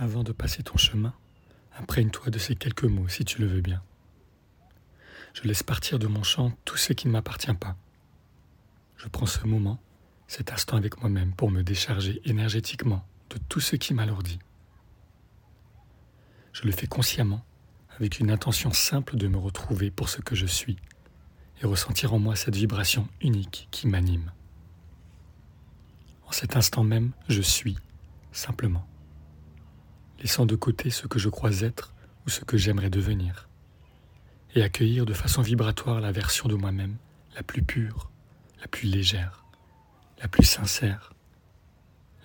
Avant de passer ton chemin, imprègne-toi de ces quelques mots si tu le veux bien. Je laisse partir de mon champ tout ce qui ne m'appartient pas. Je prends ce moment, cet instant avec moi-même pour me décharger énergétiquement de tout ce qui m'alourdit. Je le fais consciemment, avec une intention simple de me retrouver pour ce que je suis et ressentir en moi cette vibration unique qui m'anime. En cet instant même, je suis, simplement laissant de côté ce que je crois être ou ce que j'aimerais devenir, et accueillir de façon vibratoire la version de moi-même la plus pure, la plus légère, la plus sincère,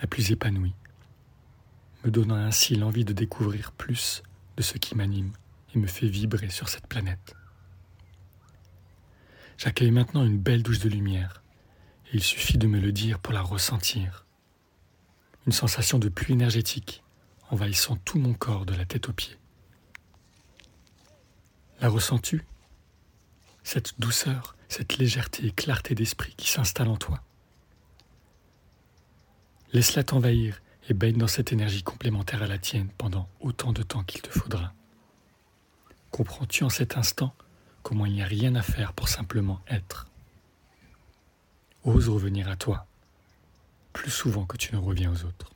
la plus épanouie, me donnant ainsi l'envie de découvrir plus de ce qui m'anime et me fait vibrer sur cette planète. J'accueille maintenant une belle douche de lumière, et il suffit de me le dire pour la ressentir. Une sensation de pluie énergétique envahissant tout mon corps de la tête aux pieds. La ressens-tu? Cette douceur, cette légèreté et clarté d'esprit qui s'installe en toi. Laisse-la t'envahir et baigne dans cette énergie complémentaire à la tienne pendant autant de temps qu'il te faudra. Comprends-tu en cet instant comment il n'y a rien à faire pour simplement être? Ose revenir à toi, plus souvent que tu ne reviens aux autres.